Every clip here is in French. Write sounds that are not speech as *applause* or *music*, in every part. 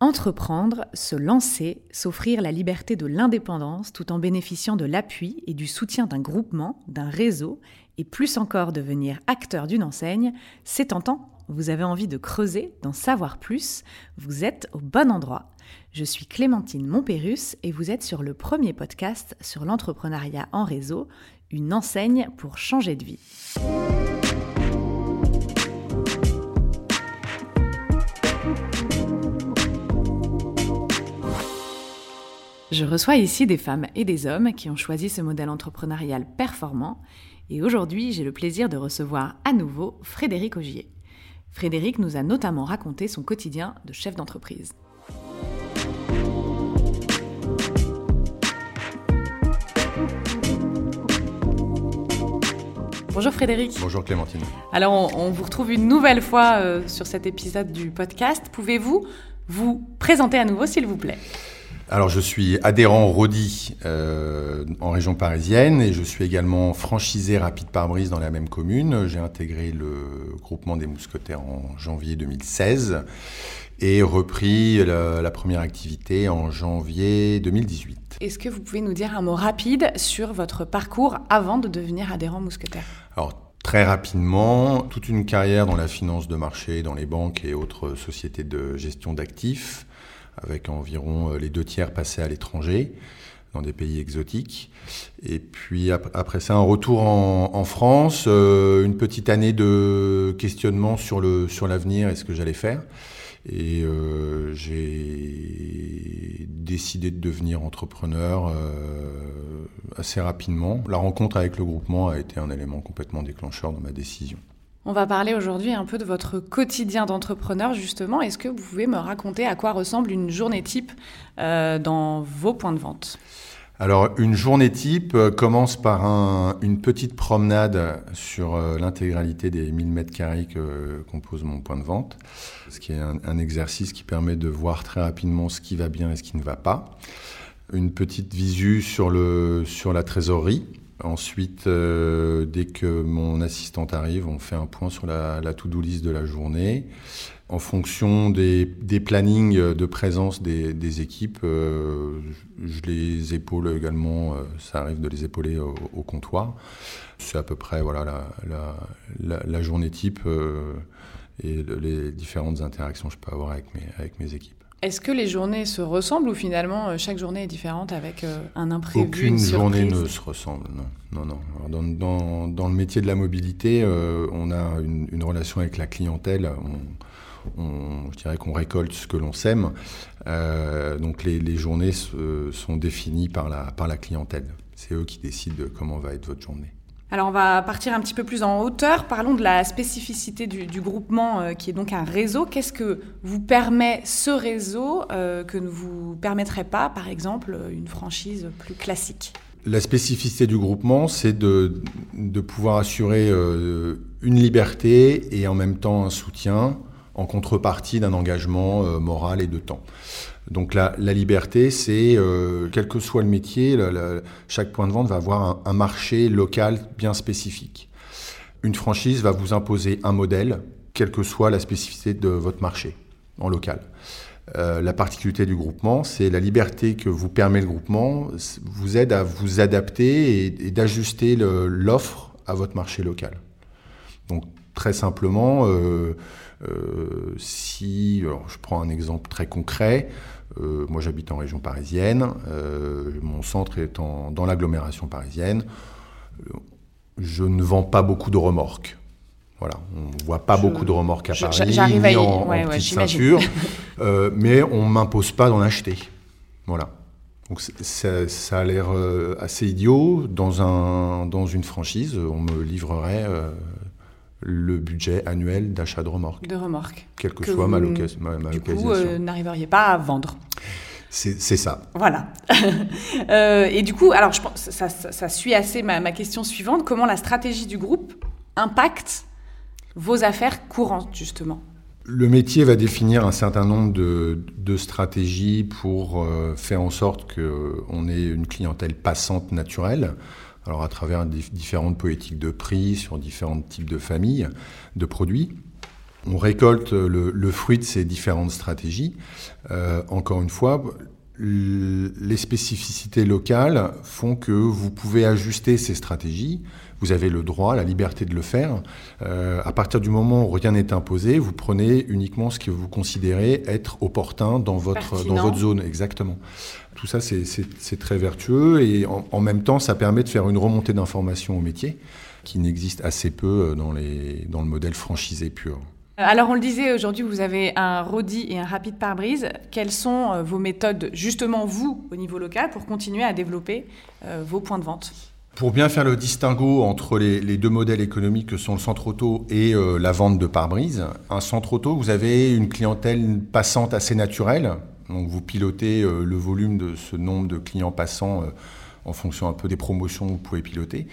Entreprendre, se lancer, s'offrir la liberté de l'indépendance tout en bénéficiant de l'appui et du soutien d'un groupement, d'un réseau, et plus encore devenir acteur d'une enseigne, c'est tentant. Vous avez envie de creuser, d'en savoir plus, vous êtes au bon endroit. Je suis Clémentine Montpérus et vous êtes sur le premier podcast sur l'entrepreneuriat en réseau, une enseigne pour changer de vie. Je reçois ici des femmes et des hommes qui ont choisi ce modèle entrepreneurial performant et aujourd'hui j'ai le plaisir de recevoir à nouveau Frédéric Augier. Frédéric nous a notamment raconté son quotidien de chef d'entreprise. Bonjour Frédéric. Bonjour Clémentine. Alors on, vous retrouve une nouvelle fois euh, sur cet épisode du podcast. Pouvez-vous vous présenter à nouveau s'il vous plaît? Alors, je suis adhérent Rodi euh, en région parisienne et je suis également franchisé Rapide Pare-Brise dans la même commune. J'ai intégré le groupement des mousquetaires en janvier 2016 et repris la, première activité en janvier 2018. Est-ce que vous pouvez nous dire un mot rapide sur votre parcours avant de devenir adhérent mousquetaire? Alors, Très rapidement, toute une carrière dans la finance de marché, dans les banques et autres sociétés de gestion d'actifs avec environ euh, les deux tiers passés à l'étranger, dans des pays exotiques. Et puis après ça, un retour en, France, euh, une petite année de questionnement sur le sur l'avenir et ce que j'allais faire. Et euh, j'ai décidé de devenir entrepreneur assez rapidement. La rencontre avec le groupement a été un élément complètement déclencheur dans ma décision. On va parler aujourd'hui un peu de votre quotidien d'entrepreneur, justement. Est-ce que vous pouvez me raconter à quoi ressemble une journée type euh, dans vos points de vente? Alors, une journée type euh, commence par une petite promenade sur euh, l'intégralité des 1000 mètres carrés que compose mon point de vente, ce qui est un, exercice qui permet de voir très rapidement ce qui va bien et ce qui ne va pas. Une petite visu sur, le, sur la trésorerie, Ensuite, euh, dès que mon assistante arrive, on fait un point sur la, to-do list de la journée. En fonction des, plannings de présence des, équipes, euh, je les épaule également, euh, ça arrive de les épauler au, comptoir. C'est à peu près voilà, la, journée type et les différentes interactions que je peux avoir avec avec mes équipes. Est-ce que les journées se ressemblent ou finalement euh, chaque journée est différente avec euh, un imprévu Aucune journée ne se ressemble, non. non, non. Dans, le métier de la mobilité, euh, on a une, relation avec la clientèle. On, je dirais qu'on récolte ce que l'on sème. donc les, journées sont définies par la, par la clientèle. C'est eux qui décident comment va être votre journée. Alors on va partir un petit peu plus en hauteur. Parlons de la spécificité du, groupement euh, qui est donc un réseau. Qu'est-ce que vous permet ce réseau euh, que ne vous permettrait pas, par exemple, une franchise plus classique? La spécificité du groupement, c'est de, pouvoir assurer euh, une liberté et en même temps un soutien en contrepartie d'un engagement moral et de temps. Donc la, liberté, c'est, euh, quel que soit le métier, chaque point de vente va avoir un, marché local bien spécifique. Une franchise va vous imposer un modèle, quelle que soit la spécificité de votre marché en local. Euh, la particularité du groupement, c'est la liberté que vous permet le groupement, vous aide à vous adapter et, d'ajuster l'offre à votre marché local. Donc très simplement, euh, si, je prends un exemple très concret, euh, moi, j'habite en région parisienne. Euh, mon centre est dans l'agglomération parisienne. Je ne vends pas beaucoup de remorques. Voilà, on ne voit pas beaucoup de remorques à Paris, ni en, petite ceinture, *laughs* euh, mais on ne m'impose pas d'en acheter. Voilà. Donc ça, a l'air assez idiot. Dans, un, dans une franchise, on me livrerait le budget annuel d'achat de remorques. De remorques. Quelle que, soit ma, location. du coup, euh, n'arriveriez pas à vendre. C'est ça. Voilà. *laughs* Euh, et du coup, alors je pense, ça, ça, suit assez ma, ma, question suivante. Comment la stratégie du groupe impacte vos affaires courantes, justement? Le métier va définir un certain nombre de, de stratégies pour euh, faire en sorte qu'on ait une clientèle passante naturelle alors à travers différentes politiques de prix sur différents types de familles de produits. On récolte le, fruit de ces différentes stratégies. encore une fois, les spécificités locales font que vous pouvez ajuster ces stratégies. Vous avez le droit, la liberté de le faire. Euh, à partir du moment où rien n'est imposé, vous prenez uniquement ce que vous considérez être opportun dans votre, dans votre zone. Exactement. Tout ça, c'est très vertueux et en, même temps, ça permet de faire une remontée d'informations au métier qui n'existe assez peu dans, les, dans le modèle franchisé pur. Alors on le disait, aujourd'hui vous avez un Rodi et un rapide pare-brise. Quelles sont euh, vos méthodes, justement vous, au niveau local, pour continuer à développer euh, vos points de vente? Pour bien faire le distinguo entre les, deux modèles économiques que sont le centre auto et euh, la vente de pare-brise, un centre auto, vous avez une clientèle passante assez naturelle. Donc vous pilotez le volume de ce nombre de clients passants en fonction un peu des promotions que vous pouvez piloter.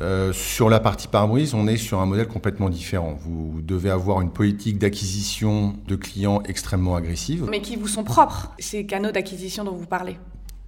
Euh, sur la partie pare-brise, on est sur un modèle complètement différent. Vous devez avoir une politique d'acquisition de clients extrêmement agressive. Mais qui vous sont propres, ces canaux d'acquisition dont vous parlez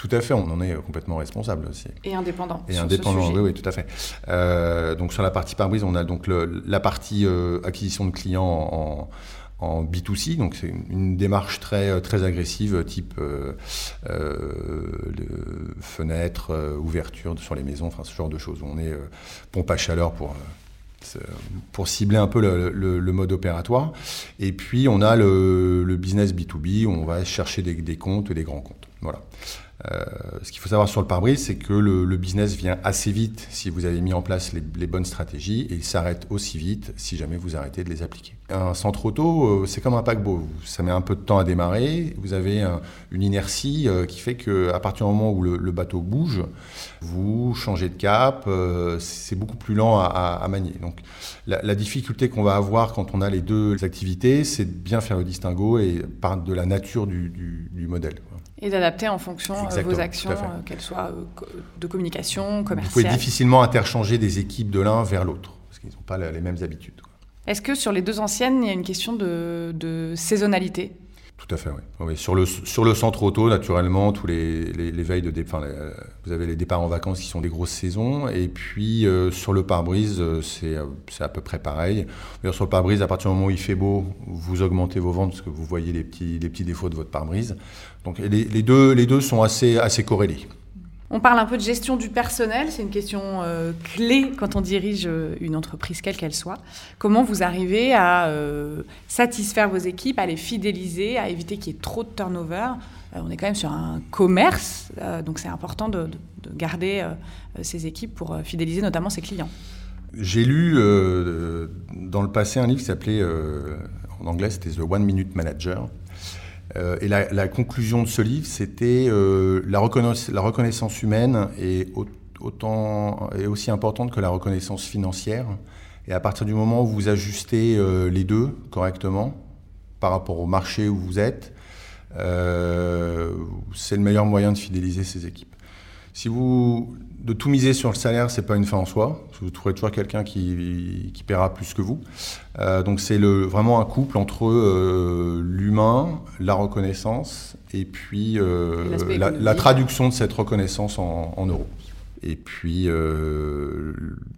tout à fait, on en est complètement responsable aussi. Et indépendant. Et indépendant, oui, oui, tout à fait. Euh, donc sur la partie pare-brise, on a donc la partie euh, acquisition de clients en, en B2C, donc c'est une démarche très, très agressive, type euh, euh, fenêtre, euh, ouverture sur les maisons, ce genre de choses. On est pompe à chaleur pour, pour cibler un peu le, mode opératoire. Et puis on a le, business B2B, où on va chercher des, des comptes et des grands comptes. Voilà. Euh, ce qu'il faut savoir sur le pare-brise, c'est que le, business vient assez vite si vous avez mis en place les, bonnes stratégies et il s'arrête aussi vite si jamais vous arrêtez de les appliquer. Un centre auto, euh, c'est comme un paquebot. Ça met un peu de temps à démarrer. Vous avez une inertie euh, qui fait qu'à partir du moment où le, bateau bouge, vous changez de cap. c'est beaucoup plus lent à, manier. Donc la, difficulté qu'on va avoir quand on a les deux activités, c'est de bien faire le distinguo et par de la nature du, du modèle. Et d'adapter en fonction euh, vos actions, euh, qu'elles soient euh, de communication, commerciale. Vous pouvez difficilement interchanger des équipes de l'un vers l'autre, parce qu'ils n'ont pas les mêmes habitudes. Est-ce que sur les deux anciennes, il y a une question de, de saisonnalité? Tout à fait, oui. Sur, le, sur le centre auto, naturellement, tous les, les, veilles de départ, vous avez les départs en vacances qui sont des grosses saisons. Et puis euh, sur le pare-brise, euh, euh, c'est à peu près pareil. sur le pare-brise, à partir du moment où il fait beau, vous augmentez vos ventes parce que vous voyez les petits, les petits défauts de votre pare-brise. Donc les, les, deux, les deux sont assez, assez corrélés. On parle un peu de gestion du personnel, c'est une question euh, clé quand on dirige euh, une entreprise, quelle qu'elle soit. Comment vous arrivez à euh, satisfaire vos équipes, à les fidéliser, à éviter qu'il y ait trop de turnover? On est quand même sur un commerce, donc c'est important de, garder ces équipes pour fidéliser notamment ses clients. J'ai lu dans le passé un livre qui s'appelait, en anglais c'était The One Minute Manager. Euh, et la, conclusion de ce livre, c'était euh, la, reconnaissance humaine est, autant, est aussi importante que la reconnaissance financière. Et à partir du moment où vous ajustez euh, les deux correctement par rapport au marché où vous êtes, c'est le meilleur moyen de fidéliser ces équipes. Si vous de tout miser sur le salaire, c'est pas une fin en soi. Vous trouverez toujours quelqu'un qui, qui paiera plus que vous. Euh, donc c'est vraiment un couple entre euh, l'humain, la reconnaissance et puis euh, la, traduction de cette reconnaissance en euros et puis euh,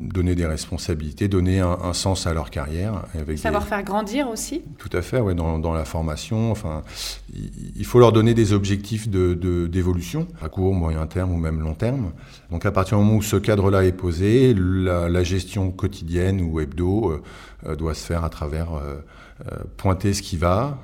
donner des responsabilités, donner un, sens à leur carrière. Avec Savoir faire grandir aussi Tout à fait, ouais, dans, dans, la formation. Enfin, il faut leur donner des objectifs d'évolution, de, à court, moyen terme ou même long terme. Donc à partir du moment où ce cadre-là est posé, la, la, gestion quotidienne ou hebdo euh, doit se faire à travers euh, pointer ce qui va,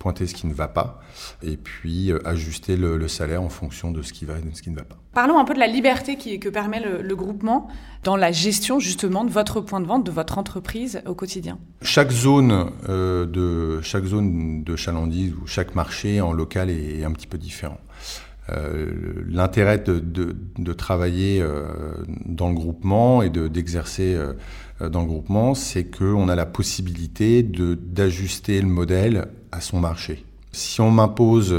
pointer ce qui ne va pas et puis euh, ajuster le, salaire en fonction de ce qui va et de ce qui ne va pas. Parlons un peu de la liberté qui, que permet le, groupement dans la gestion justement de votre point de vente, de votre entreprise au quotidien. Chaque zone, euh, de, chaque zone de chalandise ou chaque marché en local est, un petit peu différent. Euh, l'intérêt de, travailler dans le groupement et d'exercer dans le groupement, c'est qu'on a la possibilité d'ajuster le modèle à son marché. Si on m'impose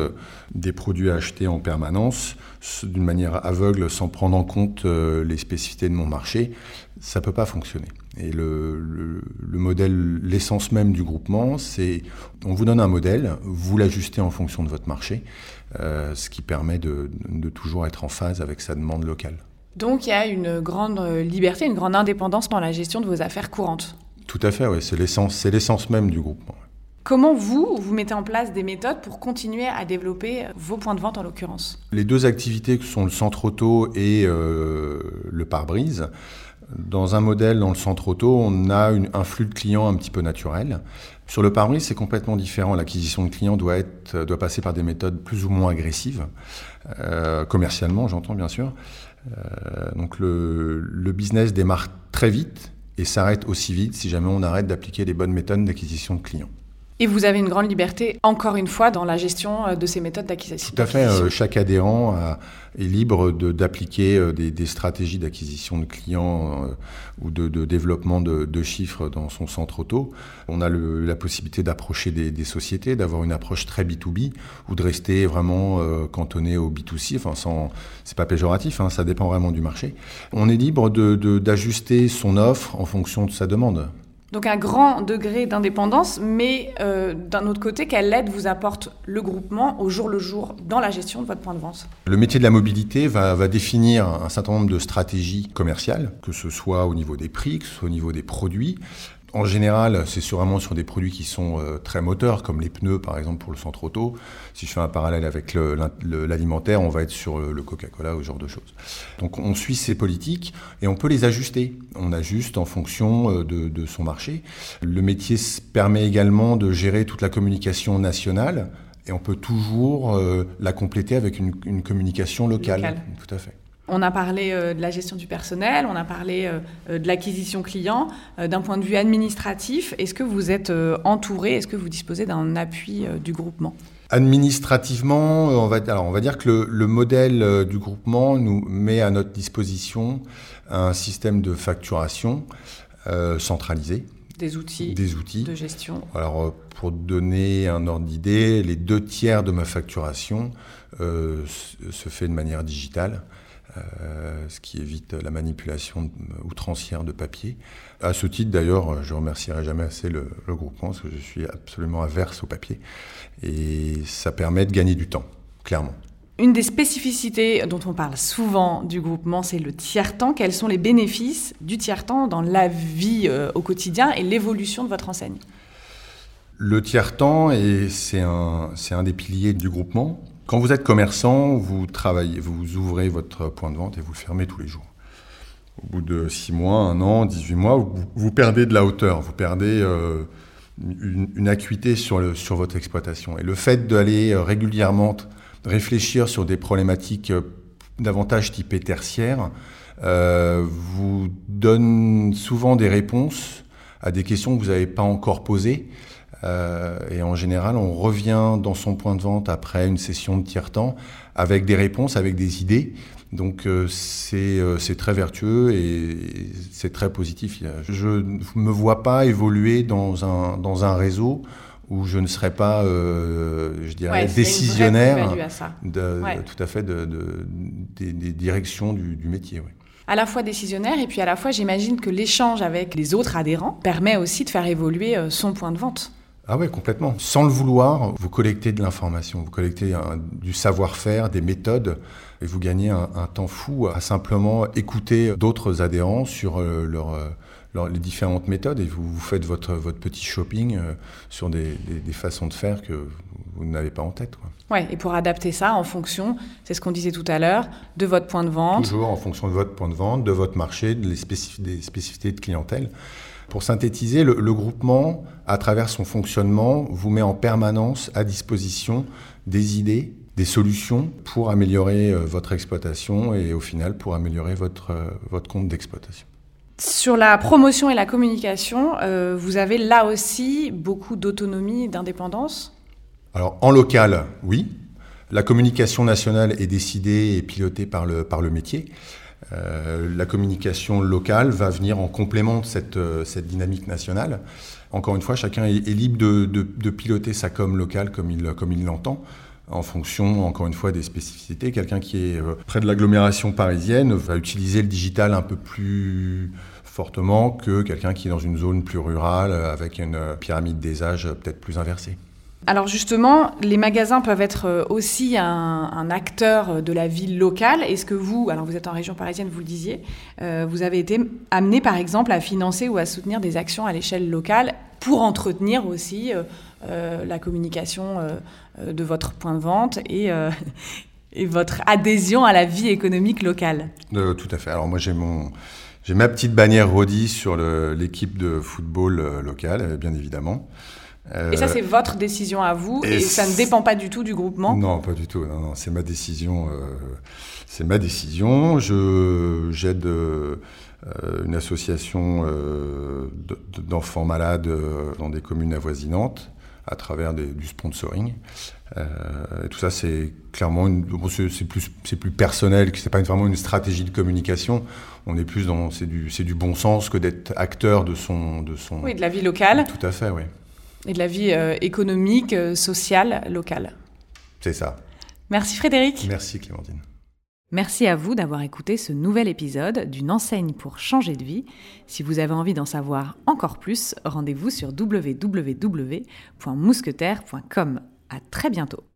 des produits à acheter en permanence, d'une manière aveugle, sans prendre en compte euh, les spécificités de mon marché, ça ne peut pas fonctionner. Et le, modèle, l'essence même du groupement, c'est on vous donne un modèle, vous l'ajustez en fonction de votre marché, euh, ce qui permet de, de toujours être en phase avec sa demande locale. Donc il y a une grande liberté, une grande indépendance dans la gestion de vos affaires courantes Tout à fait, oui. C'est l'essence, c'est l'essence même du groupement. Comment vous, vous mettez en place des méthodes pour continuer à développer vos points de vente en l'occurrence? Les deux activités que sont le centre auto et euh, le pare-brise, dans un modèle dans le centre auto, on a un flux de clients un petit peu naturel. Sur le pare-brise, c'est complètement différent. L'acquisition de clients doit, être, doit passer par des méthodes plus ou moins agressives, euh, commercialement, j'entends bien sûr. Euh, donc le, le business démarre très vite et s'arrête aussi vite si jamais on arrête d'appliquer les bonnes méthodes d'acquisition de clients. Et vous avez une grande liberté, encore une fois, dans la gestion euh, de ces méthodes d'acquisition. Tout à fait. Euh, chaque adhérent est libre d'appliquer euh, des, stratégies d'acquisition de clients ou de, développement de, chiffres dans son centre auto. On a la possibilité d'approcher des, sociétés, d'avoir une approche très B2B ou de rester vraiment cantonné au B2C. Enfin, c'est pas péjoratif, hein, ça dépend vraiment du marché. On est libre d'ajuster son offre en fonction de sa demande. Donc un grand degré d'indépendance, mais euh, d'un autre côté, quelle aide vous apporte le groupement au jour le jour dans la gestion de votre point de vente? Le métier de la mobilité va, va, définir un certain nombre de stratégies commerciales, que ce soit au niveau des prix, que ce soit au niveau des produits, en général, c'est vraiment sur des produits qui sont euh, très moteurs, comme les pneus par exemple pour le centre auto. Si je fais un parallèle avec l'alimentaire, on va être sur le, Coca-Cola ou ce genre de choses. Donc on suit ces politiques et on peut les ajuster. On ajuste en fonction euh, de, son marché. Le métier permet également de gérer toute la communication nationale et on peut toujours euh, la compléter avec une, communication locale. Tout à fait. On a parlé euh, de la gestion du personnel, on a parlé euh, euh, de l'acquisition client. D'un point de vue administratif, est-ce que vous êtes entouré, est-ce que vous disposez d'un appui du groupement? Administrativement, on va, alors on va dire que le, modèle du groupement nous met à notre disposition un système de facturation centralisé. Des outils, des outils de gestion. Alors, pour donner un ordre d'idée, les deux tiers de ma facturation se fait de manière digitale. Euh, ce qui évite la manipulation outrancière de papier. À ce titre, d'ailleurs, je remercierai jamais assez le, groupement, parce que je suis absolument averse au papier, et ça permet de gagner du temps, clairement. Une des spécificités dont on parle souvent du groupement, c'est le tiers-temps. Quels sont les bénéfices du tiers-temps dans la vie euh, au quotidien et l'évolution de votre enseigne? Le tiers-temps, c'est un, un des piliers du groupement. Quand vous êtes commerçant, vous travaillez, vous ouvrez votre point de vente et vous le fermez tous les jours. Au bout de 6 mois, 1 an, 18 mois, vous, perdez de la hauteur, vous perdez euh, une, acuité sur, sur votre exploitation. Et le fait d'aller euh, régulièrement réfléchir sur des problématiques euh, davantage typées tertiaires vous donne souvent des réponses à des questions que vous n'avez pas encore posées euh, et en général, on revient dans son point de vente après une session de tiers-temps avec des réponses, avec des idées. Donc euh, euh, c'est très vertueux et c'est très positif. Je ne me vois pas évoluer dans un, dans un réseau où je ne serais pas, je dirais, décisionnaire de, tout à fait de, des, directions du, du métier. à la fois décisionnaire et puis à la fois j'imagine que l'échange avec les autres adhérents permet aussi de faire évoluer son point de vente. Ah oui, complètement. Sans le vouloir, vous collectez de l'information, vous collectez du savoir-faire, des méthodes, et vous gagnez un, temps fou à simplement écouter d'autres adhérents sur euh, leur, les différentes méthodes, et vous, vous faites votre, votre petit shopping euh, sur des, façons de faire que vous n'avez pas en tête. Oui, et pour adapter ça en fonction, c'est ce qu'on disait tout à l'heure, de votre point de vente. Toujours en fonction de votre point de vente, de votre marché, des spécificités de clientèle. Pour synthétiser, le, groupement, à travers son fonctionnement, vous met en permanence à disposition des idées, des solutions pour améliorer euh, votre exploitation et au final pour améliorer votre, euh, votre compte d'exploitation. Sur la promotion et la communication, euh, vous avez là aussi beaucoup d'autonomie et d'indépendance? Alors en local, oui. La communication nationale est décidée et pilotée par le, par le métier. Euh, la communication locale va venir en complément de cette, euh, cette dynamique nationale. Encore une fois, chacun est, libre de, de, piloter sa com locale comme il, comme il l'entend en fonction, encore une fois, des spécificités. Quelqu'un qui est euh, près de l'agglomération parisienne va utiliser le digital un peu plus fortement que quelqu'un qui est dans une zone plus rurale avec une pyramide des âges peut-être plus inversée. Alors justement, les magasins peuvent être euh, aussi un, acteur de la ville locale. Est-ce que vous, alors vous êtes en région parisienne, vous le disiez, euh, vous avez été amené par exemple à financer ou à soutenir des actions à l'échelle locale pour entretenir aussi euh, la communication de votre point de vente et, *laughs* et votre adhésion à la vie économique locale? Tout à fait. Alors moi j'ai mon... J'ai ma petite bannière Rodi sur l'équipe de football locale, bien évidemment et ça, c'est votre décision à vous, et, ça ne dépend pas du tout du groupement Non, pas du tout. Non, non, c'est ma décision. Euh, c'est ma décision. Je j'aide euh, une association euh, d'enfants malades dans des communes avoisinantes à travers du sponsoring. et tout ça, c'est clairement une, c'est plus c'est plus personnel, c'est pas vraiment une stratégie de communication. On est plus dans c'est du c'est du bon sens que d'être acteur de son de son. Oui, de la vie locale. Tout à fait, oui et de la vie euh, économique, euh, sociale, locale. C'est ça. Merci Frédéric. Merci Clémentine. Merci à vous d'avoir écouté ce nouvel épisode d'une enseigne pour changer de vie. Si vous avez envie d'en savoir encore plus, rendez-vous sur www.mousquetaire.com. À très bientôt.